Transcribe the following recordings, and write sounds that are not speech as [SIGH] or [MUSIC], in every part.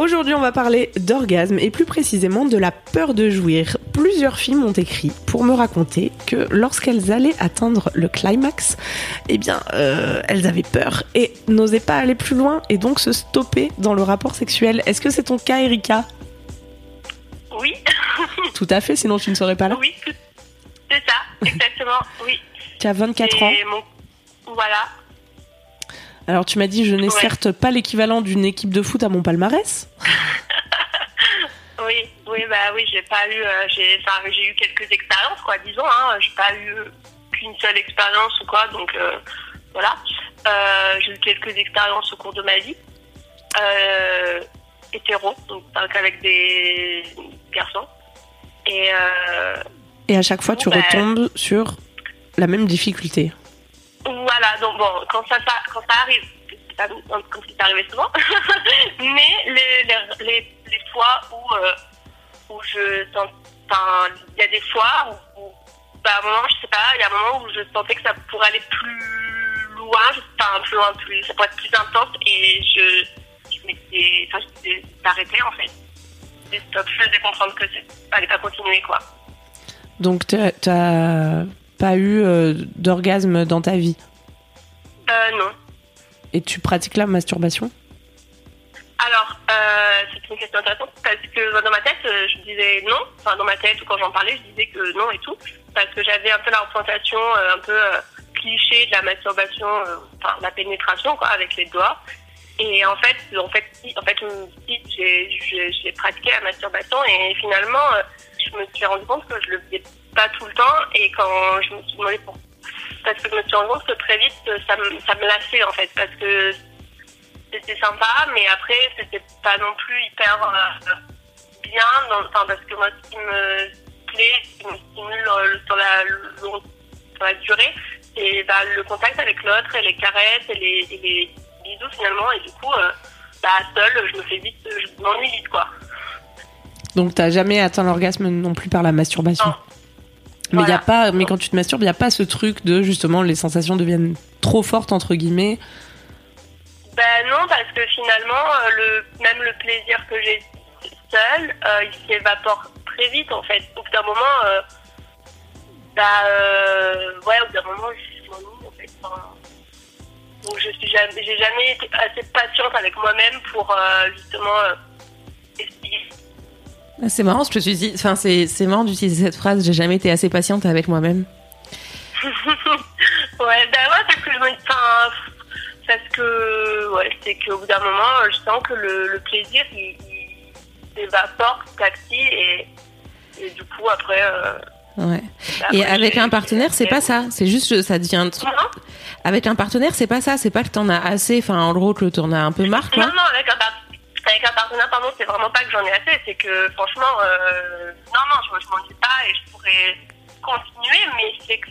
Aujourd'hui, on va parler d'orgasme et plus précisément de la peur de jouir. Plusieurs filles m'ont écrit pour me raconter que lorsqu'elles allaient atteindre le climax, eh bien, euh, elles avaient peur et n'osaient pas aller plus loin et donc se stopper dans le rapport sexuel. Est-ce que c'est ton cas, Erika? Oui, [LAUGHS] Tout à fait, sinon tu ne serais pas là. oui, c'est ça, exactement, oui. Tu as 24 ans. Mon- Voilà, Alors tu m'as dit, je n'ai Ouais. certes pas l'équivalent d'une équipe de foot à mon palmarès. [LAUGHS] oui, oui, bah oui, j'ai pas eu, euh, j'ai, eu quelques expériences, quoi, disons, hein, j'ai pas eu qu'une seule expérience ou quoi, donc euh, voilà. Euh, j'ai eu quelques expériences au cours de ma vie, hétéro, donc qu'avec des garçons, et Et à chaque fois, tu bah- retombes sur la même difficulté. Voilà, donc bon, quand ça, ça- quand ça arrive, c'est pas comme c'est arrivé souvent, [LAUGHS] mais les, les, les, fois où, euh, où je enfin, il y a des fois où, où, bah, à un moment, je sais pas, il y a un moment où je sentais que ça pourrait aller plus loin, enfin, plus loin, plus, ça pourrait être plus intense, et je, je m'étais, enfin, j'étais arrêtée, en fait. Stop, je faisais comprendre que c'est, fallait pas continuer, quoi. Donc t'as- t'as pas eu euh, d'orgasme dans ta vie. Euh, non. Et tu pratiques la masturbation Alors, euh, c'est une question intéressante parce que dans ma tête, euh, je disais non. Enfin, dans ma tête ou quand j'en parlais, je disais que non et tout. Parce que j'avais un peu la représentation euh, un peu euh, cliché de la masturbation, euh, enfin, la pénétration, quoi, avec les doigts. Et en fait, en fait, si, en fait, si, j'ai, j'ai, j'ai pratiqué la masturbation et finalement, euh, je me suis rendu compte que je le faisais pas tout le temps. Et quand je me suis demandé pour, parce que je me suis rendu compte que très vite, ça me, ça me lassait en fait, parce que c'était sympa, mais après, c'était pas non plus hyper euh, bien, dans, enfin, parce que moi, ce qui me plaît, ce qui me stimule euh, sur, la, long- sur la durée, c'est bah, le contact avec l'autre, et les caresses, et les, et les bisous finalement, et du coup, euh, bah, seule, je me fais vite, je m'ennuie vite, quoi. Donc t'as jamais atteint l'orgasme non plus par la masturbation? Non. Mais y a Voilà. pas, mais quand tu te masturbes, il y a pas ce truc de justement les sensations deviennent trop fortes entre guillemets. Ben non, parce que finalement, euh, le, même le plaisir que j'ai seul, euh, il s'évapore très vite en fait. Au bout d'un moment, euh, bah, euh, ouais, au bout d'un moment, je en fait. Enfin, donc je suis jamais, j'ai jamais été assez patiente avec moi-même pour justement essayer. C'est marrant, je me suis dit, enfin, c'est, c'est marrant d'utiliser cette phrase, j'ai jamais été assez patiente avec moi-même. [LAUGHS] ouais, ben ouais, parce que je me parce que ouais, c'est qu'au bout d'un moment, je sens que le, le plaisir il, il s'évapore petit et, et du coup après. Euh, Ouais. bah, Et après, avec un partenaire, c'est pas ça. C'est juste, que ça devient. tr- Non, Avec un partenaire, c'est pas ça. C'est pas que t'en as assez. Enfin, en gros, que t'en as un peu marre, quoi. non, non, avec un, par- avec un partenaire, pardon, c'est vraiment pas que j'en ai assez, c'est que franchement, euh, non, non, je, je m'ennuie pas et je pourrais continuer, mais c'est que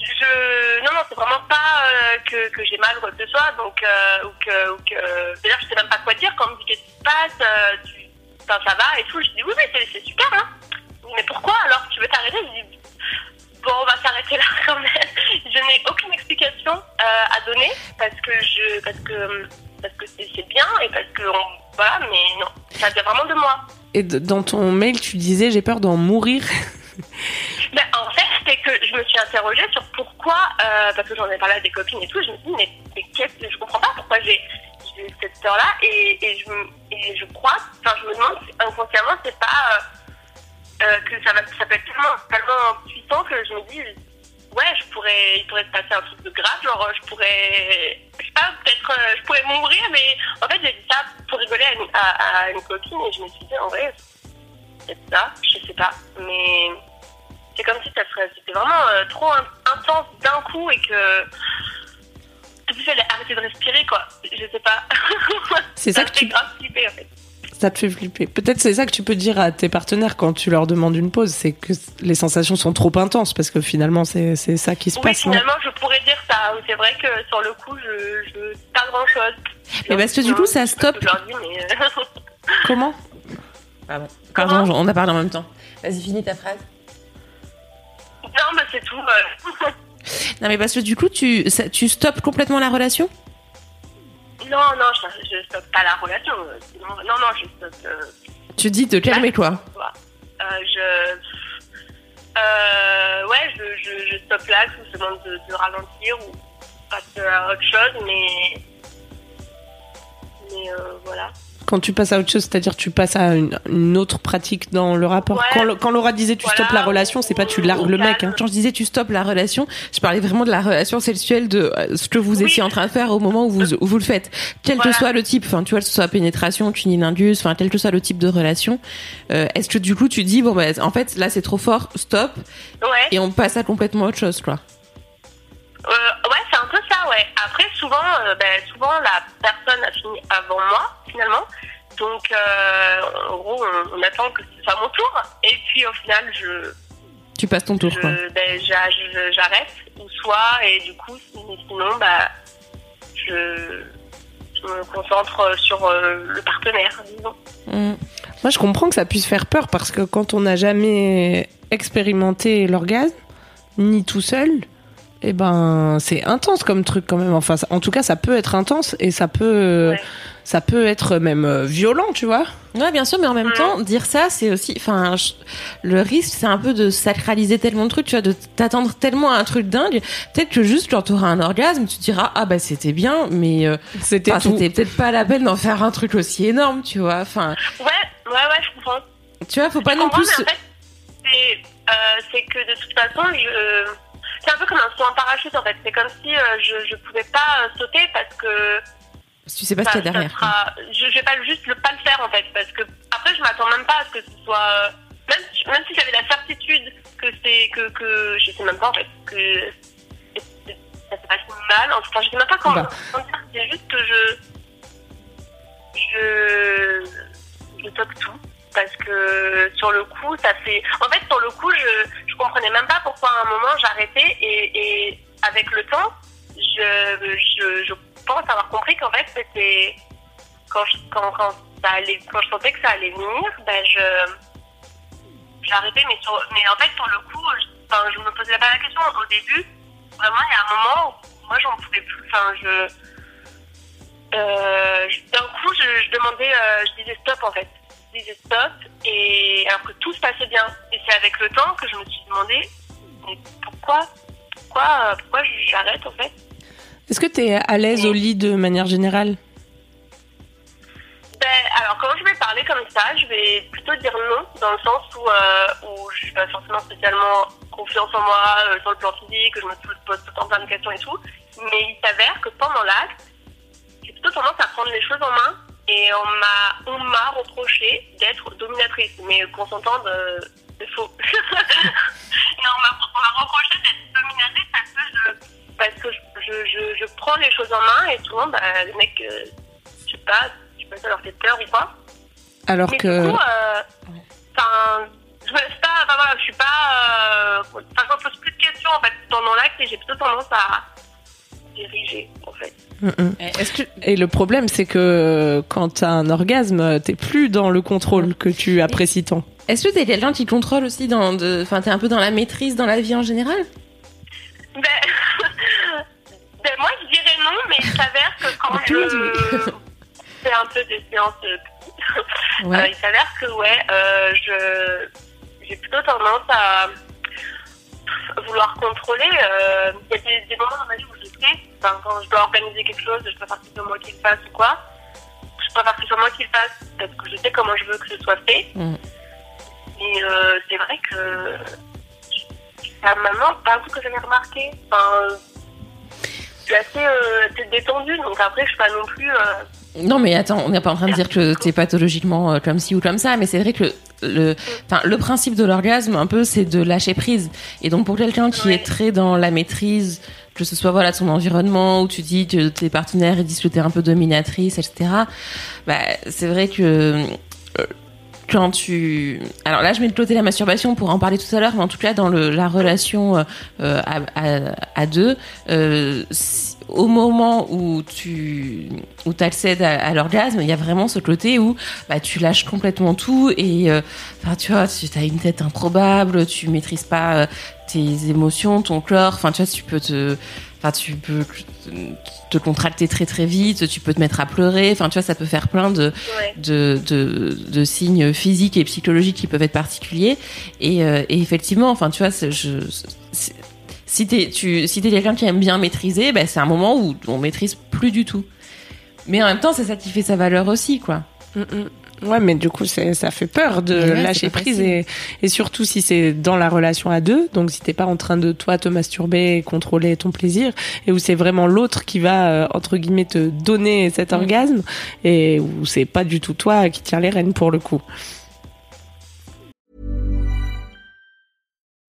je, non, non, c'est vraiment pas euh, que, que j'ai mal ou quoi que ce soit, donc, euh, ou que, d'ailleurs, je sais même pas quoi dire quand on me dit qu'est-ce qui se passe, euh, tu, ça va et tout, je dis oui, oui, c'est, super, hein. Mais pourquoi alors tu veux t'arrêter? Je dis bon, on va s'arrêter là [LAUGHS] quand même. Je n'ai aucune explication à donner parce que je, parce que, parce que c'est, bien et parce que on, voilà, mais non, ça vient vraiment de moi. Et dans ton mail, tu disais j'ai peur d'en mourir. [LAUGHS] Ben, en fait, c'est que je me suis interrogée sur pourquoi, euh, parce que j'en ai parlé à des copines et tout, je me suis dit, mais, mais je comprends pas pourquoi j'ai, cette peur-là, et, et, je, et crois, enfin, je me demande inconsciemment, c'est pas euh, euh, que ça, va, ça peut être tellement, tellement puissant que je me dis, ouais, je pourrais, il pourrait se passer un truc de grave, genre, je pourrais, je sais pas, peut-être, euh, je pourrais mourir, mais en fait, j'ai dit ça pour rigoler à une, à, à une copine et je me suis dit, en vrai, c'est ça, je sais pas, mais c'est comme si ça serait, c'était vraiment euh, trop in- intense d'un coup et que tout de suite, elle a arrêté de respirer, quoi. Je sais pas. [LAUGHS] C'est ça me que tu- grave flipper, en fait. Ça te fait flipper. Peut-être c'est ça que tu peux dire à tes partenaires quand tu leur demandes une pause, c'est que les sensations sont trop intenses parce que finalement c'est c'est ça qui se Oui, passe. non finalement, je pourrais dire ça. C'est vrai que sur le coup, je, je pas grand chose. Mais parce que du coup, ça stoppe. Dis, mais. euh, [LAUGHS] Comment? Pardon. Pardon, on a parlé en même temps. Vas-y, finis ta phrase. non, mais c'est tout. [LAUGHS] Non, mais parce que du coup, tu, ça- tu stoppes complètement la relation? Non, non, je, je stoppe pas la relation. euh, sinon- Non, non, je stoppe. euh, Tu dis de calmer toi. euh, je. Euh, ouais, je, je, je stoppe là, je demande de, de ralentir ou passer à autre chose, mais. Mais euh, voilà. Quand tu passes à autre chose, c'est-à-dire tu passes à une, une autre pratique dans le rapport. Ouais. Quand, Laura disait tu Voilà. stoppes la relation, c'est pas tu largues le mec. Hein. Quand je disais tu stoppes la relation, je parlais vraiment de la relation sexuelle, de euh, ce que vous Oui. étiez en train de faire au moment où vous, où vous le faites. Quel Voilà. que soit le type, enfin tu vois, que ce soit pénétration, cunilingus, enfin quel que soit le type de relation, euh, est-ce que du coup tu dis bon bah en fait là c'est trop fort, stop Ouais. et on passe à complètement autre chose quoi. Euh, ouais, c'est un peu ça, ouais. Après, souvent, euh, ben, souvent la personne a fini avant moi, finalement. Donc, euh, en gros, on, on attend que ce soit mon tour. Et puis, au final, je, Tu passes ton tour je- quoi. ben, j'arrête, ou soit, et du coup, si- sinon, bah, je, je me concentre sur le partenaire, disons. Mm. Moi, je comprends que ça puisse faire peur parce que quand on n'a jamais expérimenté l'orgasme, ni tout seul, eh ben, c'est intense comme truc quand même. Enfin, ça- en tout cas, ça peut être intense et ça peut, Ouais. ça peut être même euh, violent, tu vois. Ouais, bien sûr, mais en même temps, dire ça, c'est aussi, enfin, le risque, c'est un peu de sacraliser tellement de trucs, tu vois, de t'attendre tellement à un truc dingue. Peut-être que juste quand t'auras un orgasme, tu te diras, ah bah c'était bien, mais euh, C'était enfin, tout. c'était peut-être pas la peine d'en faire un truc aussi énorme, tu vois. Enfin, Ouais, ouais, ouais, je comprends. tu vois, faut pas Je non plus. mais en fait, c'est, euh, c'est que de toute façon, je... parachute en fait. C'est comme si euh, je, je pouvais pas euh, sauter parce que Tu sais pas ce qu'il y a derrière. sera- je, je vais pas juste le pas le faire en fait parce que après je m'attends même pas à ce que ce soit euh, même si, même si j'avais la certitude que c'est que que je sais même pas en fait que ça se passe mal. En tout cas, je sais même pas comment, Bah. comment dire. C'est juste que je je je toque tout parce que sur le coup ça fait en fait sur le coup je je comprenais même pas pourquoi à un moment j'arrêtais et, et avec le temps je, je pense avoir compris qu'en fait c'était quand je, quand quand ça allait quand je sentais que ça allait venir ben je arrêté mais mais en fait sur le coup je, je me posais pas la question au début vraiment il y a un moment où moi j'en pouvais plus enfin je euh, d'un coup, je, demandais, euh, je disais stop en fait. Je disais stop, et alors que tout se passait bien. Et c'est avec le temps que je me suis demandé, pourquoi, pourquoi, pourquoi j'arrête en fait Est-ce que tu es à l'aise au lit de manière générale? Ben, alors quand je vais parler comme ça, je vais plutôt dire non, dans le sens où, euh, où je suis pas forcément spécialement confiance en moi euh, sur le plan physique, que je me pose tout le temps plein de questions et tout. Mais il s'avère que pendant l'acte, j'ai plutôt tendance à prendre les choses en main et on m'a on m'a reproché d'être dominatrice, mais qu'on s'entende, euh, c'est faux. [LAUGHS] et on m'a reproché d'être dominatrice parce que je, parce que je, je, je, je prends les choses en main et souvent, bah, les mecs, euh, je sais pas, je sais pas, ça leur fait peur ou pas. alors Mais que du coup, euh, enfin, je me laisse pas, enfin voilà, je suis pas, euh, enfin, je me pose plus de questions en fait pendant l'acte et j'ai plutôt tendance à diriger en fait. Est-ce que et le problème c'est que quand t'as un orgasme, t'es plus dans le contrôle que tu apprécies tant. Est-ce que t'es quelqu'un qui contrôle aussi dans, enfin, t'es un peu dans la maîtrise dans la vie en général? Ben, [LAUGHS] ben, moi je dirais non, mais il s'avère que quand [LAUGHS] je fais un peu des séances de [LAUGHS] Ouais. Euh, il s'avère que ouais, euh, je j'ai plutôt tendance à vouloir contrôler. euh, Il y a des, des moments dans ma vie où je sais, enfin, quand je dois organiser quelque chose, je préfère que c'est moi qui le fasse ou quoi. je préfère que ce soit moi qui le fasse parce que je sais comment je veux que ce soit fait. Mm. Mais euh, c'est vrai que à maman, pas vous que j'avais remarqué. Enfin, je suis assez, euh, assez détendue, donc après je suis pas non plus. euh, Non, mais attends, on n'est pas en train de dire que t'es pathologiquement euh, comme ci ou comme ça, mais c'est vrai que le, principe de l'orgasme, un peu, c'est de lâcher prise. Et donc, pour quelqu'un qui Ouais. est très dans la maîtrise, que ce soit voilà son environnement, où tu dis que tes partenaires ils disent que t'es un peu dominatrice, etc. Bah, c'est vrai que euh, quand tu, alors là, je mets de côté la masturbation pour en parler tout à l'heure, mais en tout cas dans le, la relation euh, euh, à, à, à deux, euh, au moment où tu où accèdes à, à l'orgasme, il y a vraiment ce côté où bah, tu lâches complètement tout et euh, enfin tu vois, tu as une tête improbable, tu maîtrises pas euh, tes émotions, ton corps, enfin tu vois, tu peux te Enfin, tu peux te contracter très très vite, tu peux te mettre à pleurer. Enfin, tu vois, ça peut faire plein de, ouais. de, de, de signes physiques et psychologiques qui peuvent être particuliers. Et, euh, et effectivement, enfin, tu vois, je, si t'es tu si t'es quelqu'un qui aime bien maîtriser, ben, c'est un moment où on maîtrise plus du tout. Mais en même temps, c'est ça qui fait sa valeur aussi, quoi. Mm, mm. Ouais, mais du coup, ça fait peur de ouais, lâcher prise et, et surtout si c'est dans la relation à deux, donc si t'es pas en train de toi te masturber et contrôler ton plaisir, et où c'est vraiment l'autre qui va euh, entre guillemets te donner cet Mm. orgasme et où c'est pas du tout toi qui tiens les rênes pour le coup.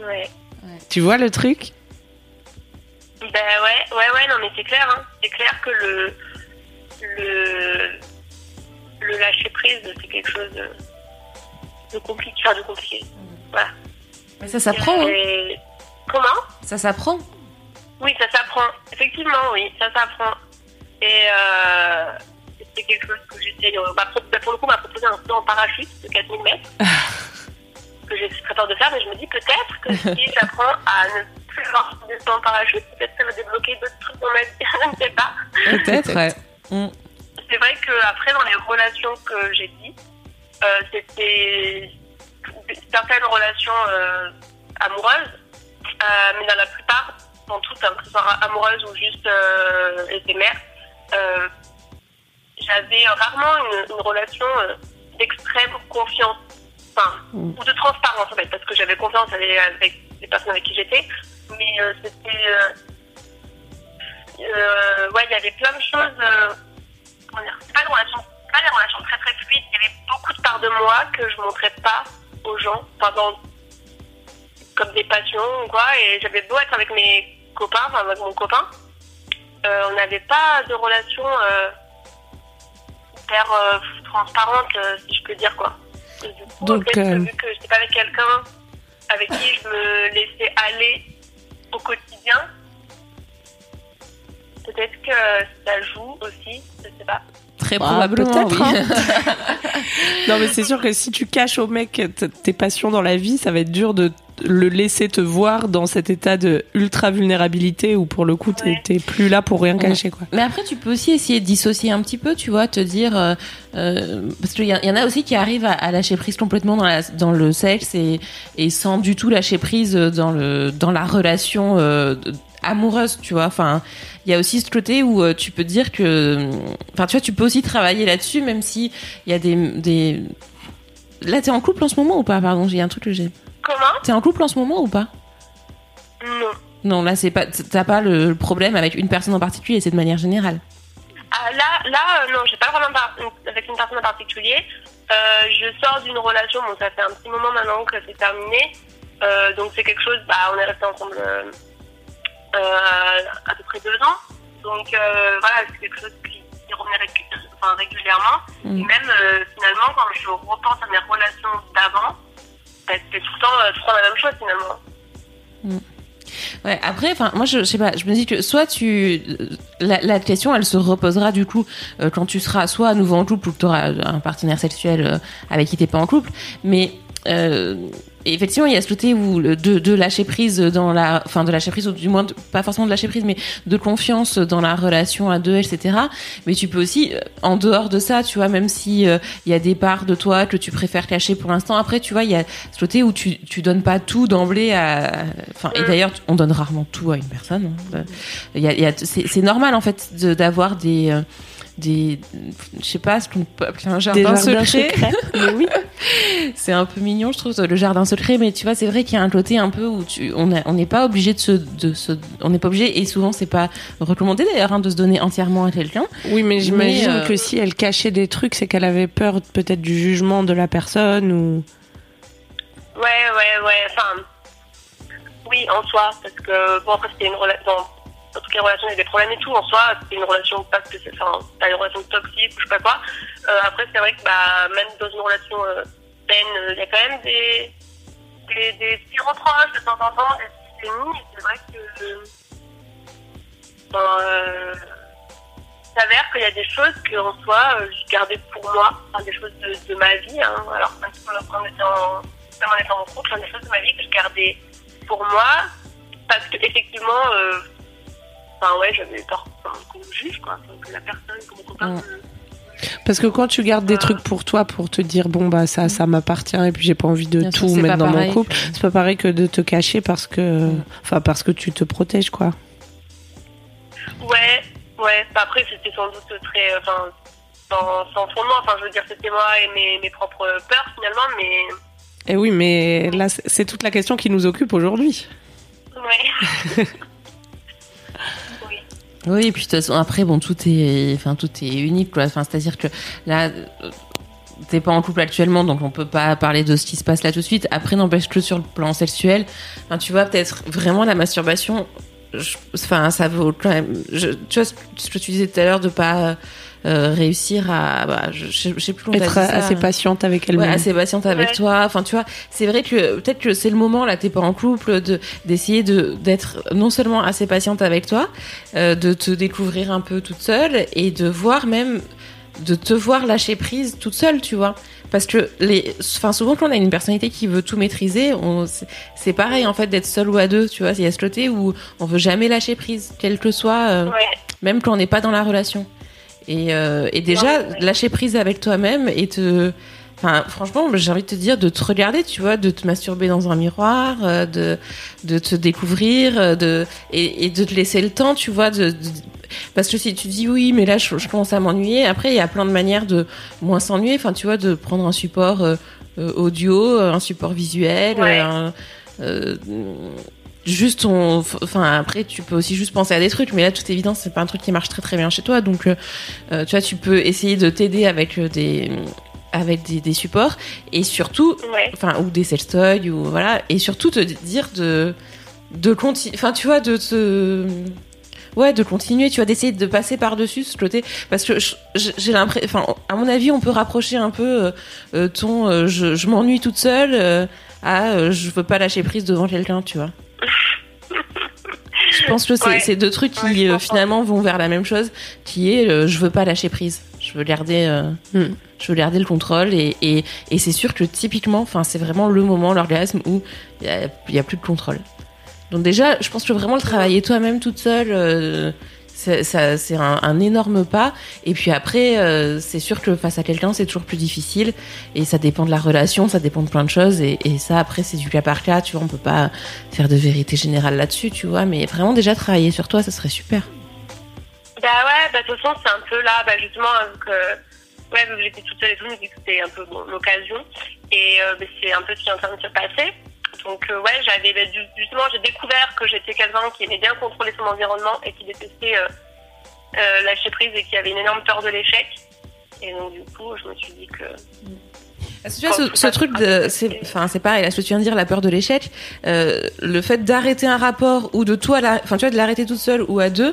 Ouais. Tu vois le truc? Ben ouais, ouais, ouais, non, mais c'est clair, hein. C'est clair que le, le, le lâcher prise, c'est quelque chose de, de compliqué, enfin, de compliqué. Voilà. Mais ça s'apprend, hein. Comment? Ça s'apprend. Oui, ça s'apprend. Effectivement, oui, ça s'apprend. Et euh, c'est quelque chose que j'essaie. euh, bah, pour, bah, pour le coup, on m'a proposé un saut en parachute de 4000 mètres. [LAUGHS] que j'ai très peur de faire, mais je me dis peut-être que si [LAUGHS] j'apprends à ne plus avoir de en parachute, peut-être ça va débloquer d'autres trucs dans ma vie. [LAUGHS] je ne sais pas. Peut-être, ouais. [LAUGHS] Mm. C'est vrai que après dans les relations que j'ai dit, euh, c'était certaines relations euh, amoureuses, euh, mais dans la plupart, dans toutes, hein, que ce soit amoureuses ou juste éphémères, euh, j'avais rarement une, une relation d'extrême confiance, enfin, ou de transparence en fait, parce que j'avais confiance avec, les personnes avec qui j'étais, mais euh, c'était, euh, euh, ouais, il y avait plein de choses. comment dire, pas des relations, c'est pas des relations très très fluides. Il y avait beaucoup de parts de moi que je montrais pas aux gens, enfin, dans- comme des passions ou quoi. Et j'avais beau être avec mes copains, enfin avec mon copain, on n'avait pas de relation hyper transparente, si je peux dire quoi. Et du coup, Donc, en fait, vu que j'étais pas avec quelqu'un avec qui je me laissais aller au quotidien, peut-être que ça joue aussi, je sais pas. Très Bah, probablement, peut-être, oui. hein. [LAUGHS] Non, mais c'est sûr que si tu caches au mec tes passions dans la vie, ça va être dur de le laisser te voir dans cet état de ultra vulnérabilité où pour le coup t'es Ouais. t'es plus là pour rien cacher quoi. Mais après, tu peux aussi essayer de dissocier un petit peu, tu vois, te dire, euh, euh, parce qu'il y, y en a aussi qui arrivent à, à lâcher prise complètement dans, la, dans le sexe et, et sans du tout lâcher prise dans le dans la relation euh, de- amoureuse, tu vois. Enfin, il y a aussi ce côté où euh, tu peux dire que, enfin, tu vois, tu peux aussi travailler là-dessus, même si il y a des des. Là, t'es en couple en ce moment ou pas? Pardon, j'ai un truc que j'ai. Comment? T'es en couple en ce moment ou pas? Non. Non, là, c'est pas. T'as pas le, le problème avec une personne en particulier, c'est de manière générale. Ah, là, là, euh, non, j'ai pas vraiment par- avec une personne en particulier. Euh, je sors d'une relation, bon, ça fait un petit moment maintenant que c'est terminé. Euh, donc c'est quelque chose, bah, on est resté ensemble euh, euh, à peu près deux ans. Donc euh, voilà, c'est quelque chose qui, qui revenait enfin, régulièrement. Mm. Et même euh, finalement, quand je repense à mes relations d'avant, bah, c'était tout le temps, euh, tout le temps la même chose finalement. Ouais, après, enfin, moi, je, je sais pas, je me dis que soit tu, la, la question, elle se reposera du coup euh, quand tu seras soit à nouveau en couple ou que tu auras un partenaire sexuel euh, avec qui t'es pas en couple, mais euh, effectivement, il y a ce côté où de, de lâcher prise dans la, enfin, de lâcher prise, ou du moins, pas forcément de lâcher prise, mais de confiance dans la relation à deux, etc. Mais tu peux aussi, euh, en dehors de ça, tu vois, même si euh, il y a des parts de toi que tu préfères cacher pour l'instant, après, tu vois, il y a ce côté où tu, tu donnes pas tout d'emblée à, enfin, et d'ailleurs, on donne rarement tout à une personne. hein. Euh, Il y a, y a, c'est normal, en fait, d'avoir des, des, je sais pas, ce qu'on peut appeler un jardin secret. [LAUGHS] Mais oui. C'est un peu mignon, je trouve, le jardin secret, mais tu vois, c'est vrai qu'il y a un côté un peu où tu, on a- on n'est pas obligé de se, de se, on n'est pas obligé, et souvent c'est pas recommandé d'ailleurs, hein, de se donner entièrement à quelqu'un. Oui, mais j'imagine euh, que si elle cachait des trucs, c'est qu'elle avait peur peut-être du jugement de la personne ou. Ouais, ouais, ouais. Enfin, oui, en soi, parce que bon après c'était une relation. Dans, toutes les relations, il y a des problèmes et tout. En soi, c'était une relation pas que c'est, enfin, pas une relation toxique ou je sais pas quoi. Euh, après, c'est vrai que bah même dans une relation euh, saine, euh, il y a quand même des des, petits reproches de temps en temps. Et c'est vrai que ben, il s'avère qu'il y a des choses que en soi, je gardais pour moi, enfin, des choses de, ma vie. Hein. Alors, même quand on était en, en en couple, hein, des choses de ma vie que je gardais pour moi, parce que effectivement, euh, enfin ouais, j'avais peur enfin, qu'on me juge, quoi, que la personne, que mon copain. Mm. me- Parce que quand tu gardes des Euh. trucs pour toi, pour te dire bon bah ça, ça m'appartient et puis j'ai pas envie de Bien tout mettre dans pareil. mon couple, c'est pas pareil que de te cacher parce que, enfin parce que tu te protèges quoi. Ouais, ouais. Après, c'était sans doute très, enfin, sans, sans fondement. Enfin, je veux dire, c'était moi et mes, mes propres peurs finalement, mais Et oui, mais là c'est c'est toute la question qui nous occupe aujourd'hui. ouais. [LAUGHS] oui. Et puis de toute façon, après, bon, tout est, enfin, tout est unique, quoi. Enfin, c'est-à-dire que là, euh, t'es pas en couple actuellement, donc on peut pas parler de ce qui se passe là tout de suite. Après, n'empêche que sur le plan sexuel, tu vois, peut-être vraiment la masturbation, enfin, ça vaut quand même. je- tu vois ce que- tu disais tout à l'heure de pas euh, réussir à, bah, je, je sais- je sais plus comment Être ça. assez patiente avec elle-même. Ouais, assez patiente avec Ouais. toi. Enfin, tu vois, c'est vrai que peut-être que c'est le moment là, t'es pas en couple, de d'essayer de d'être non seulement assez patiente avec toi, euh, de te découvrir un peu toute seule et de voir même de te voir lâcher prise toute seule, tu vois. Parce que les, enfin souvent quand on a une personnalité qui veut tout maîtriser, on, c'est- pareil en fait d'être seul ou à deux, tu vois. Il y a ce côté où on veut jamais lâcher prise, quel que soit, euh, Ouais. même quand on n'est pas dans la relation. Et, euh, et déjà, Ouais, ouais. lâcher prise avec toi-même et te. Enfin, franchement, j'ai envie de te dire de te regarder, tu vois, de te masturber dans un miroir, euh, de, de te découvrir, de, et, et de te laisser le temps, tu vois, de, de- parce que si tu dis oui, mais là, je, je commence à m'ennuyer, après, il y a plein de manières de moins s'ennuyer, enfin, tu vois, de prendre un support euh, euh, audio, un support visuel, Ouais. un- euh, juste on enfin après tu peux aussi juste penser à des trucs. Mais là toute évidence c'est pas un truc qui marche très très bien chez toi. Donc euh, euh, tu vois tu peux essayer de t'aider avec euh, des avec des, des supports. Et surtout Ouais. enfin ou des sextoys ou voilà. Et surtout te dire de de continuer enfin tu vois de te ouais de continuer tu vois d'essayer de passer par dessus ce côté. Parce que j'ai l'impression enfin à mon avis on peut rapprocher un peu euh, euh, ton euh, je, je m'ennuie toute seule euh, à euh, je veux pas lâcher prise devant quelqu'un tu vois. Je pense que c'est Ouais. deux trucs qui euh, finalement vont vers la même chose qui est euh, je veux pas lâcher prise. Je veux garder euh, Hmm. je veux garder le contrôle et, et, et c'est sûr que typiquement enfin c'est vraiment le moment l'orgasme où il y y a plus de contrôle donc déjà je pense que vraiment le travailler toi-même toute seule euh, c'est un, énorme pas. Et puis après euh, c'est sûr que face à quelqu'un c'est toujours plus difficile. Et ça dépend de la relation ça dépend de plein de choses. Et, ça après c'est du cas par cas tu vois on peut pas faire de vérité générale là-dessus tu vois. Mais vraiment déjà travailler sur toi ça serait super. Bah ouais, bah, de toute façon, c'est un peu là, bah, justement, donc, euh, ouais, que j'étais toute seule et tout, que c'était un peu l'occasion. Et euh, c'est un peu ce qui est en train de se passer. Donc, euh, ouais, j'avais, bah, ju- justement, j'ai découvert que j'étais quelqu'un qui aimait bien contrôler son environnement et qui détestait euh, euh, lâcher prise et qui avait une énorme peur de l'échec. Et donc, du coup, je me suis dit que. Est-ce que tu vois, ce, ce truc de, c'est, enfin, c'est pareil, là, ce que tu viens de dire, la peur de l'échec, euh, le fait d'arrêter un rapport ou de toi, enfin, tu vois, de l'arrêter toute seule ou à deux,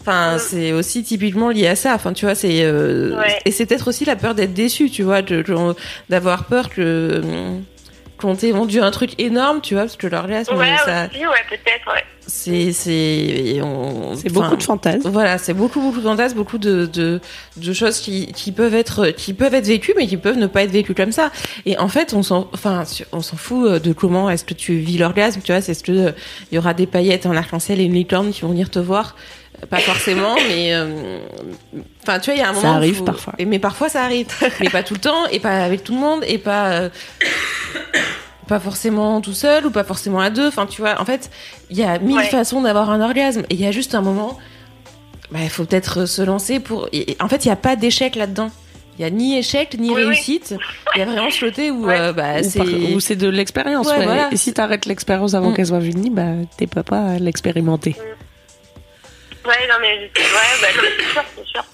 enfin, Mm. c'est aussi typiquement lié à ça. Enfin, tu vois, c'est, euh, Ouais. et c'est peut-être aussi la peur d'être déçu, tu vois, d'avoir peur que, t'ait vendu un truc énorme, tu vois, parce que l'orgasme, Ouais, ça, aussi, ouais, peut-être, ouais. c'est, c'est, on- C'est beaucoup de fantasmes. Voilà, c'est beaucoup, beaucoup de fantasmes, beaucoup de, de, de choses qui, qui peuvent être, qui peuvent être vécues, mais qui peuvent ne pas être vécues comme ça. Et en fait, on s'en, enfin, on s'en fout euh, de comment est-ce que tu vis l'orgasme, tu vois, c'est ce que euh, il y aura des paillettes, un arc-en-ciel et une licorne qui vont venir te voir. Euh, Pas forcément, [LAUGHS] mais euh, enfin, tu vois, il y a un Ça moment. où arrive parfois. Mais parfois, ça arrive. [LAUGHS] mais pas tout le temps, et pas avec tout le monde, et pas. euh, pas forcément tout seul ou pas forcément à deux. Enfin, tu vois, en fait, il y a mille Ouais. façons d'avoir un orgasme. Et il y a juste un moment, bah, il faut peut-être se lancer pour. et- en fait, il n'y a pas d'échec là-dedans. Il y a ni échec ni Oui, réussite. Il y a vraiment ce côté où Ouais. euh, bah, Ou c'est. par- Ou c'est de l'expérience. Ouais, ouais. voilà. Et si t'arrêtes l'expérience avant Mm. qu'elle soit finie, bah t'es pas pas à l'expérimenter. Ouais, non, mais, ouais, bah, c'est sûr, c'est sûr.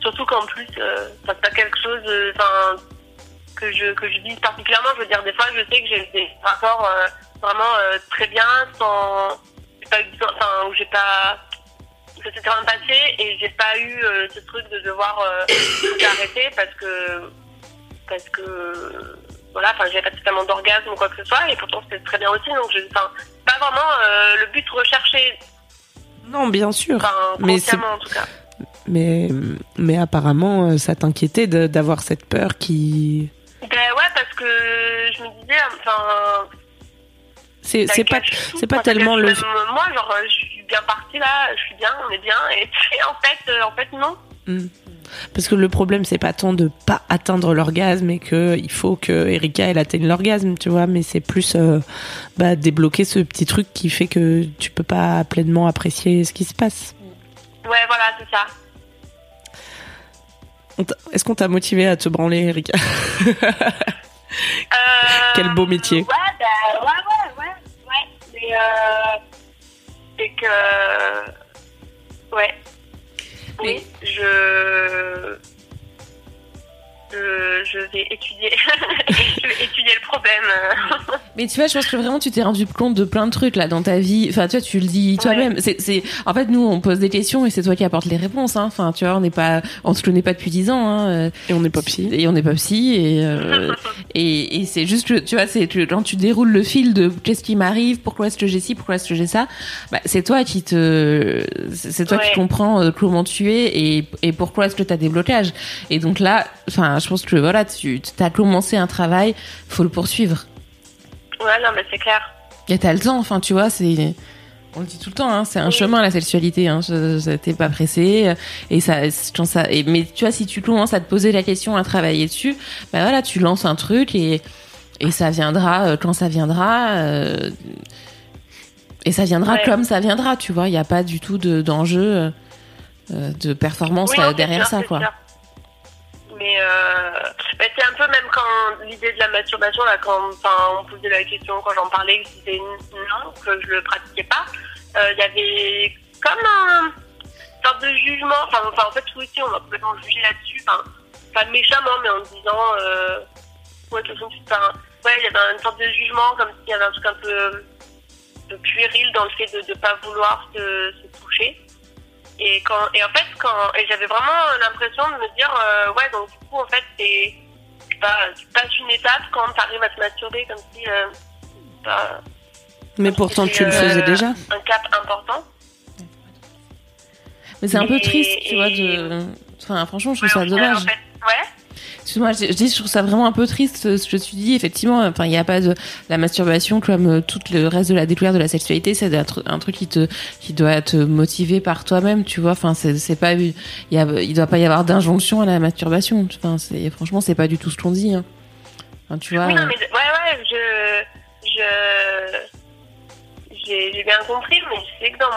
Surtout qu'en plus, euh, c'est pas quelque chose, euh, enfin, que je, que je vise particulièrement. Je veux dire, des fois, je sais que j'ai des rapports euh, vraiment euh, très bien, sans, j'ai pas eu enfin, où j'ai pas, ça s'est quand même passé et j'ai pas eu euh, ce truc de devoir [COUGHS] tout arrêter parce que, parce que, voilà, enfin, j'avais pas totalement d'orgasme ou quoi que ce soit et pourtant c'était très bien aussi. Donc, je, enfin, pas vraiment le but recherché, Non, bien sûr. enfin, Mais c'est- en tout cas. Mais, mais apparemment, ça t'inquiétait d'avoir cette peur qui. Ben ouais, parce que je me disais, enfin, C'est c'est pas, c'est pas tellement le. Moi, genre, je suis bien partie là, je suis bien, on est bien, et [LAUGHS] puis en fait, euh, en fait, non. Mm. Parce que le problème, c'est pas tant de pas atteindre l'orgasme et que il faut que Erika elle atteigne l'orgasme, tu vois, mais c'est plus euh, bah, débloquer ce petit truc qui fait que tu peux pas pleinement apprécier ce qui se passe. Ouais, voilà, c'est ça. Est-ce qu'on t'a motivé à te branler, Erika [LAUGHS] Euh, Quel beau métier. Ouais, bah, ouais, ouais, ouais, ouais. Mais, euh, c'est que, ouais. Oui, je, je, vais étudier, [LAUGHS] je vais étudier le problème. [LAUGHS] Mais tu vois, je pense que vraiment tu t'es rendu compte de plein de trucs là dans ta vie. Enfin, tu vois, tu le dis toi-même. C'est, c'est, en fait, nous on pose des questions et c'est toi qui apportes les réponses. Hein. Enfin, tu vois, on n'est pas, on se connaît pas depuis dix ans. Hein. Et on n'est pas psy. Et on n'est pas psy et euh, [LAUGHS] et, et c'est juste que tu vois, c'est que quand tu déroules le fil de qu'est-ce qui m'arrive, pourquoi est-ce que j'ai ci, pourquoi est-ce que j'ai ça, bah, c'est toi qui te, c'est toi Ouais. qui comprends euh, comment tu es et et pourquoi est-ce que tu as des blocages. Et donc là, enfin, je pense que voilà, tu as commencé un travail, faut le poursuivre. Ouais, non, mais c'est clair. Et t'as le temps, enfin, tu vois, c'est. On le dit tout le temps, hein, c'est un Oui. chemin la sexualité. Hein, t'es pas pressé euh, et ça, ça. Et, mais tu vois, si tu commences à te poser la question, à travailler dessus, bah voilà, tu lances un truc et et ça viendra euh, quand ça viendra. euh, et ça viendra Ouais. comme ça viendra, tu vois. Il n'y a pas du tout de d'enjeu euh, euh, de performance Oui, derrière sûr, ça, quoi. sûr. Mais euh, bah, c'est un peu même quand l'idée de la masturbation, quand on posait la question, quand j'en parlais, que c'était non, que je le pratiquais pas, euh, il y avait comme un sorte de jugement. Enfin, enfin, en fait, oui, on m'a complètement jugé là-dessus. Enfin, pas méchamment, mais en disant, euh, ouais, de toute ouais, il y avait une sorte de jugement, comme s'il y avait un truc un peu, peu puéril dans le fait de ne pas vouloir se, se toucher. Et, quand, et en fait, quand, et j'avais vraiment l'impression de me dire, euh, ouais, donc du coup, en fait, c'est, pas, tu passes une étape quand tu arrives à te masturber, comme si, euh, bah, Mais pourtant, tu le faisais euh, déjà. Un cap important. Mais c'est un peu Et- triste, tu vois. De... Enfin, franchement, je trouve Ouais, ça dommage. En fait, ouais. Excuse-moi, je, je dis, je trouve ça vraiment un peu triste euh, ce que tu dis. Effectivement, enfin, il n'y a pas de la masturbation comme euh, tout le reste de la découverte de la sexualité. C'est un, tru- un truc qui te, qui doit te motiver par toi-même, tu vois. Enfin, c'est, pas, il y a, il doit pas y avoir d'injonction à la masturbation. Enfin, c'est, franchement, c'est pas du tout ce qu'on dit. Hein. Enfin, tu vois. Oui, non, euh, mais ouais, ouais, je, je, j'ai, bien compris, mais je sais que dans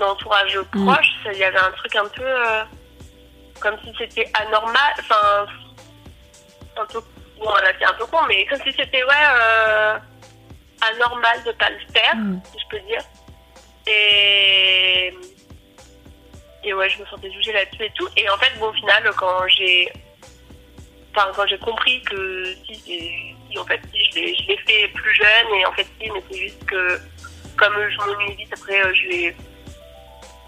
mon entourage Mm. proche, il y avait un truc un peu, euh, comme si c'était anormal, enfin, un peu, bon, là c'est un peu con, mais comme si c'était, ouais, euh, anormal de pas le faire, Mm. si je peux dire. Et, et ouais, je me sentais jugée là-dessus et tout. Et en fait, bon, au final, quand j'ai enfin quand j'ai compris que si, si, en fait si je l'ai je l'ai fait plus jeune et en fait si mais c'est juste que comme je m'ennuie vite après euh, je l'ai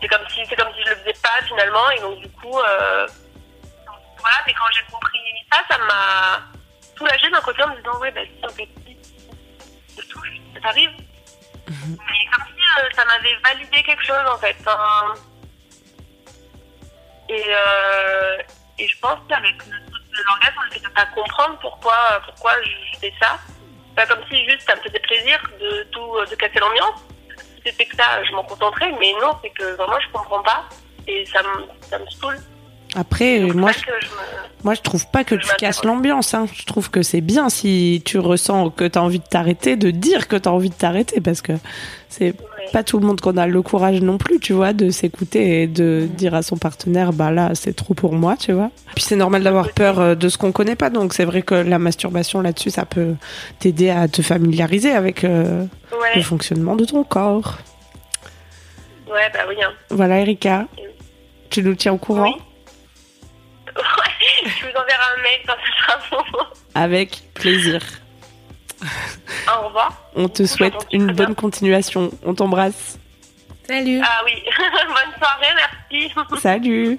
c'est comme si c'est comme si je le faisais pas finalement et donc du coup euh, voilà mais quand j'ai compris ça ça m'a soulagée d'un côté en me disant ouais bah si en fait te touche, ça t'arrive. Mais comme si euh, ça m'avait validé quelque chose en fait. Enfin, et, euh, et je pense qu'avec le de l'orgasme, on essaie de pas comprendre pourquoi, pourquoi je fais ça. Pas comme si juste ça me faisait plaisir de tout de casser l'ambiance. C'était que ça, je m'en contenterais, mais non, c'est que vraiment je comprends pas et ça me, ça me saoule. Après, Donc, moi, je, je me- moi, je trouve pas que tu casses l'ambiance. Hein. Je trouve que c'est bien si tu ressens que tu as envie de t'arrêter, de dire que tu as envie de t'arrêter, parce que c'est Ouais. pas tout le monde qu'on a le courage non plus, tu vois, de s'écouter et de dire à son partenaire, bah là, c'est trop pour moi, tu vois. Puis c'est normal d'avoir peur euh, de ce qu'on connaît pas, donc c'est vrai que la masturbation là-dessus, ça peut t'aider à te familiariser avec euh, le fonctionnement de ton corps. ouais, bah oui. hein. Voilà, Erika, tu nous tiens au courant? Oui. Ouais, je vous enverrai un mail quand ce sera bon. Avec plaisir. Au revoir. On te souhaite une bonne bien. continuation. On t'embrasse. Salut. Ah oui, [LAUGHS] bonne soirée, merci. Salut.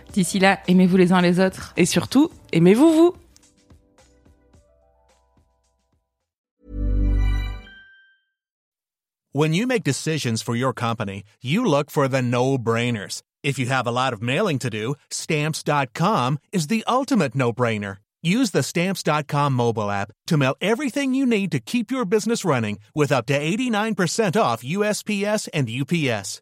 D'ici là, aimez-vous les uns les autres. Et surtout, aimez-vous vous When you make decisions for your company, you look for the no-brainers. If you have a lot of mailing to do, stamps.com is the ultimate no-brainer. Use the stamps.com mobile app to mail everything you need to keep your business running with up to 89% off USPS and UPS.